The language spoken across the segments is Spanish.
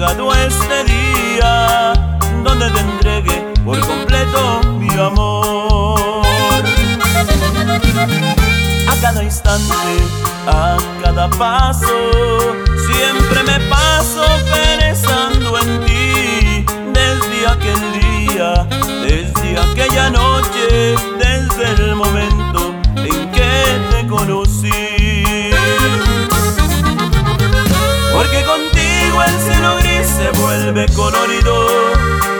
llegado este día donde te entregue por completo mi amor. A cada instante, a cada paso, siempre me paso pensando en ti. Desde aquel día, desde aquella noche, desde el momento en que te conocí. Porque contigo el cielo gris se vuelve colorido.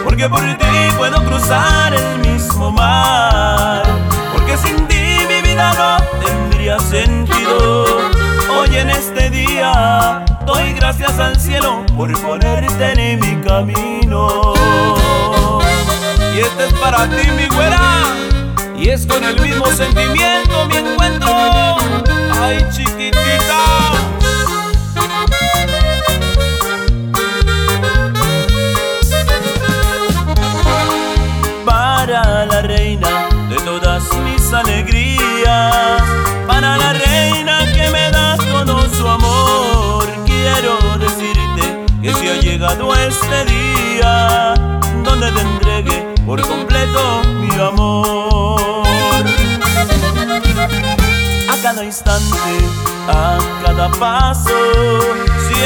Porque por ti puedo cruzar el mismo mar. Porque sin ti mi vida no tendría sentido. Hoy en este día doy gracias al cielo por ponerte en mi camino. Y este es para ti, mi güera. Y es con el mismo sentimiento mi encuentro. Ay, chiquitita. Mis alegrías, para la reina que me da todo su amor, quiero decirte que si ha llegado este día donde te entregue por completo mi amor. A cada instante, a cada paso, siempre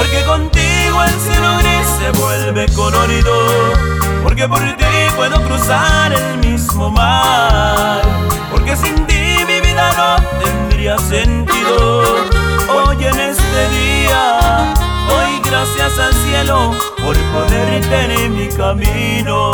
Porque contigo el cielo gris se vuelve colorido. Porque por ti puedo cruzar el mismo mar. Porque sin ti mi vida no tendría sentido. Hoy en este día doy gracias al cielo por ponerte en mi camino.